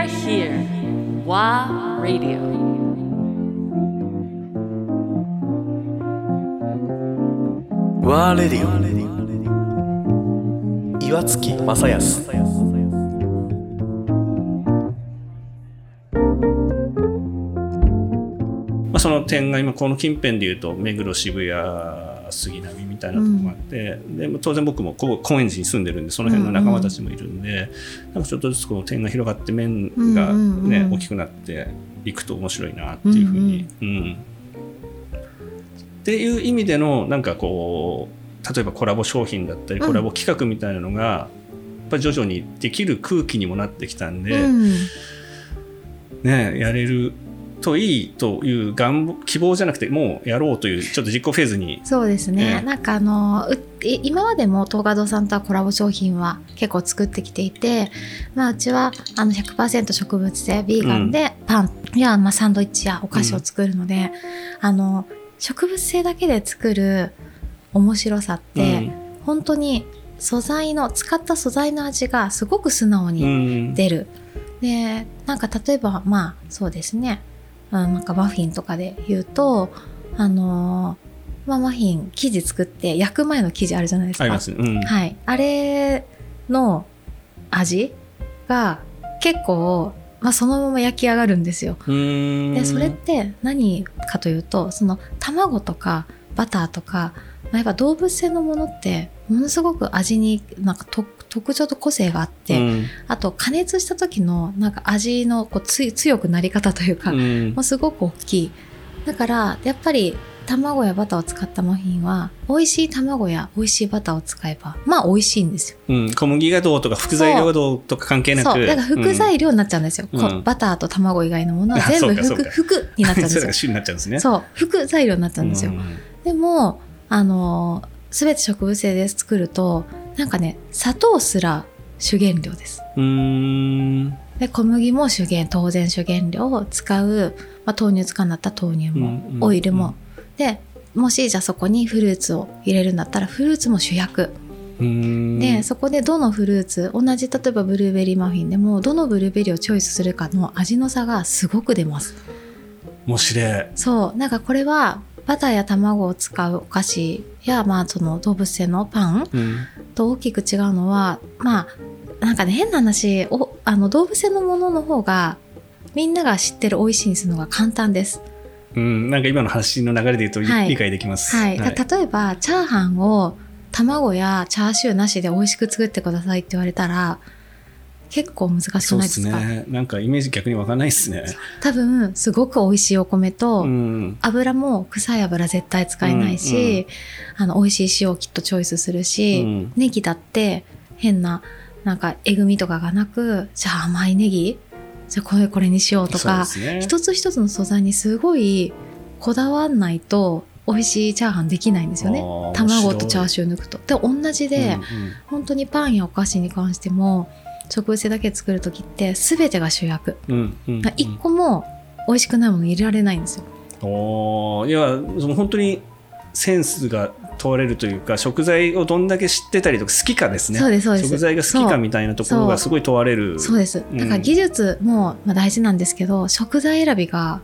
are here. WA Radio. ワーレディオ岩月正康まあ、その点が今この近辺でいうと目黒渋谷杉並みたいなところもあって、でも当然僕も高円寺に住んでるんでその辺の仲間たちもいるんで、なんかちょっとずつこの点が広がって面が、ねうんうんうん。大きくなっていくと面白いなっていうふうに。うんっていう意味でのなんかこう例えばコラボ商品だったりうん。コラボ企画みたいなのが、やっぱり徐々にできる空気にもなってきたんで、うん。ね、やれるといいという願望希望じゃなくてもうやろうというちょっと実行フェーズにそうですね、ええ。なんかあの今までも東華堂さんとはコラボ商品は結構作ってきていて、まあ、うちはあの100%植物性ビーガンでパンや、まあ、サンドイッチやお菓子を作るので、あの植物性だけで作る面白さって、本当に素材の使った素材の味がすごく素直うんにうん。出る。でなんか例えばまあそうですねあなんかマフィンとかで言うとあのーまあ、マフィン生地作って焼く前の生地あるじゃないですか。ありますね、うんはい、あれの味が結構、まあ、そのまま焼き上がるんですよ。でそれって何かというとその卵とかバターとか、まあ、やっぱ動物性のものってものすごく味になんかと特徴と個性があって、うん。あと加熱した時のなんか味のこうつい強くなり方というか、うん。もうすごく大きい。だからやっぱり卵やバターを使ったマフィンは美味しい卵や美味しいバターを使えばまあ美味しいんですよ。うん。小麦がどうとか副材料がどうとか関係なく。そう。だから副材料になっちゃうんですよ、うん。バターと卵以外のものは全部服あそうかそうか。服になっちゃうんですよ。主になっちゃうんですね。そう。副材料になっちゃうんですよ、ん。でもあの全て植物性で作るとなんかね砂糖すら主原料です。で小麦も主原当然主原料を使う、まあ、豆乳使うんだったら豆乳も、オイルも、でもしじゃあそこにフルーツを入れるんだったらフルーツも主役、でそこでどのフルーツ同じ例えばブルーベリーマフィンでもどのブルーベリーをチョイスするかの味の差がすごく出ます。面白い。そう。なんかこれはバターや卵を使うお菓子や、まあ、その動物性のパンうんと大きく違うのはまあなんかね変な話おあの動物性のものの方がみんなが知ってる美味しいにするのが簡単です。うん、なんか今の話の流れで言うと、はい理解できます。はい、だ例えばチャーハンを卵やチャーシューなしで美味しく作ってくださいって言われたら結構難しくないですすかね。なんかイメージ逆にわかんないですね。多分すごく美味しいお米と、うん。油も臭い油絶対使えないし、あの美味しい塩をきっとチョイスするし、うんネギだって変ななんかえぐみとかがなくじゃあ甘いネギじゃあこれこれにしようとか、ね一つ一つの素材にすごいこだわんないと美味しいチャーハンできないんですよね卵とチャー面シュー抜くと。で同じで、うん本当にパンやお菓子に関しても植物性だけ作る時って全てが主役。うんうんうん。一個も美味しくないもの入れられないんですよ。おー。いやその本当にセンスが問われるというか食材をどんだけ知ってたりとか好きかですね。そうですそうです。食材が好きかみたいなところがすごい問われる。そうです。だから技術もまあ大事なんですけど、食材選びが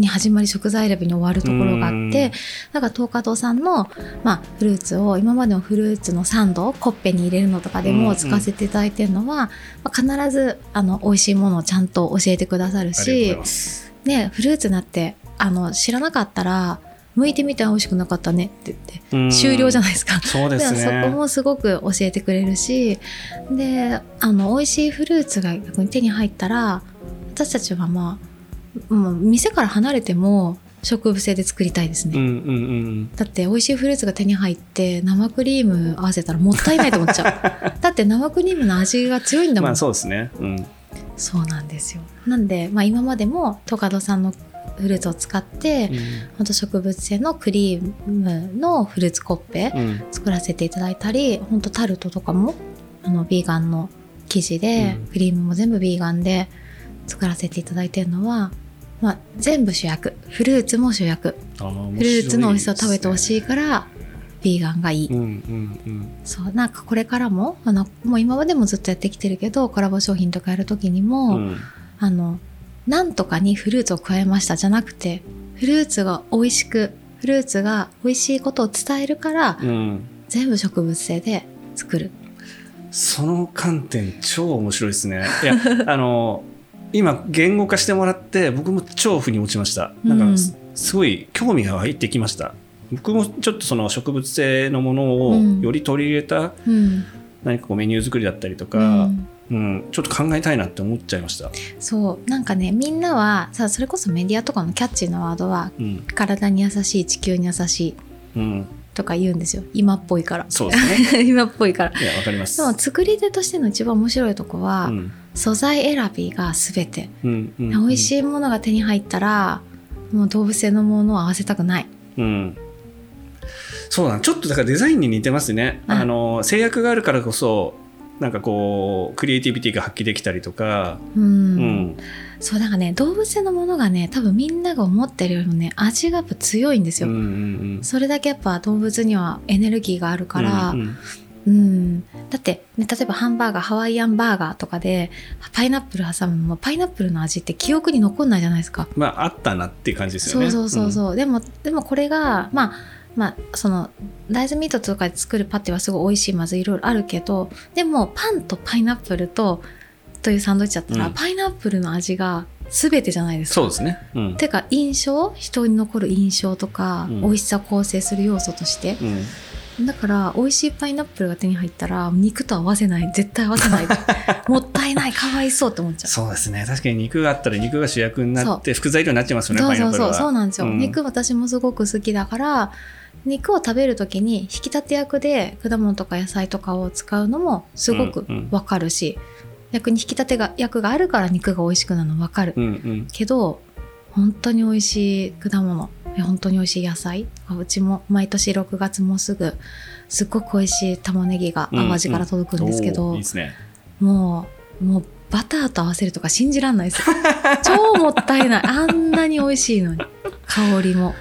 に始まり食材選びに終わるところがあうん。ってだから東華堂さんの、まあ、フルーツを今までのフルーツのサンドコッペに入れるのとかでも使わせていただいてるのは、まあ、必ずあの美味しいものをちゃんと教えてくださるしね、フルーツだってあの知らなかったら剥いてみたら美味しくなかったねって言って終了じゃないですか。そうですね。そこもすごく教えてくれるしであの美味しいフルーツが逆に手に入ったら私たちはまあもう店から離れても植物性で作りたいですね、うんうんうん。だって美味しいフルーツが手に入って生クリーム合わせたらもったいないと思っちゃう。だって生クリームの味が強いんだもん、まあそうですね。うん。そうなんですよ。なんで、まあ、今までもトカドさんのフルーツを使って、ほん。と植物性のクリームのフルーツコッペ、うん。作らせていただいたり本当タルトとかもあのビーガンの生地で、うん。クリームも全部ビーガンで作らせていただいてるのは、まあ、全部主役。フルーツも主役。フルーツの美味しさを食べてほいしいからビーガンがいい、ですねうんうん。そうなんかこれからもあのもう今までもずっとやってきてるけどコラボ商品とかやる時にも、うん。うんあのなんとかにフルーツを加えました。じゃなくてフルーツが美味しくフルーツが美味しいことを伝えるから、うん。全部植物性で作る。その観点超面白いですね。いやあの今言語化してもらって僕も超腑に落ちました。なんうん。かすすごい興味が湧いてきました。僕もちょっとその植物性のものをうん。より取り入れたうん、何かこうメニュー作りだったりとうか、ん。うん。ちょっと考えたいなって思っちゃいました。そう。なんかねみんなはさそれこそメディアとかのキャッチーなワードはうん。体に優しい地球に優しいうん、とか言うんですよ。今っぽいから。そうですね。今っぽいから。いやわかります。でも作り手としての一番面白いとこは、うん素材選びが全て、うんうん美味しいものが手に入ったらもう動物性のものを合わせたくない。うん、そうだな。ちょっとだからデザインに似てますね、うん。あの制約があるからこそなんかこうクリエイティビティが発揮できたりとか、うん、うん。そうだからね動物性のものがね多分みんなが思ってるよりもね味がやっぱ強いんですよ、うんうんうん。それだけやっぱ動物にはエネルギーがあるから、うんうんうん、だって、ね、例えばハンバーガーハワイアンバーガーとかでパイナップル挟むのもパイナップルの味って記憶に残んないじゃないですか。まああったなっていう感じですよね。そうそうそうそう、でもでもこれがまあまあその大豆ミートとかで作るパテはすごい美味しいまずいろいろあるけどでもパンとパイナップルとというサンドイッチだったら、うん。パイナップルの味が全てじゃないですか。そうですね。うん。てか印象？人に残る印象とか、うん。美味しさを構成する要素として。うんだから美味しいパイナップルが手に入ったら肉と合わせない。絶対合わせない。もったいない。かわいそうって思っちゃう。そうですね。確かに肉があったら肉が主役になって副材料になっちゃいますよねそうそうそう。そうなんですよ、うん。肉私もすごく好きだから肉を食べる時に引き立て役で果物とか野菜とかを使うのもすごくうんうん。わかるし、逆に引き立てが役があるから肉が美味しくなるのわかる、うんうん。けど本当に美味しい果物。え本当に美味しい野菜。うちも毎年6月もすぐすっごく美味しい玉ねぎがうん淡路から届くんですけど、おーいいですね。もうもうバターと合わせるとか信じらんないです。よ超もったいない。あんなに美味しいのに。香りも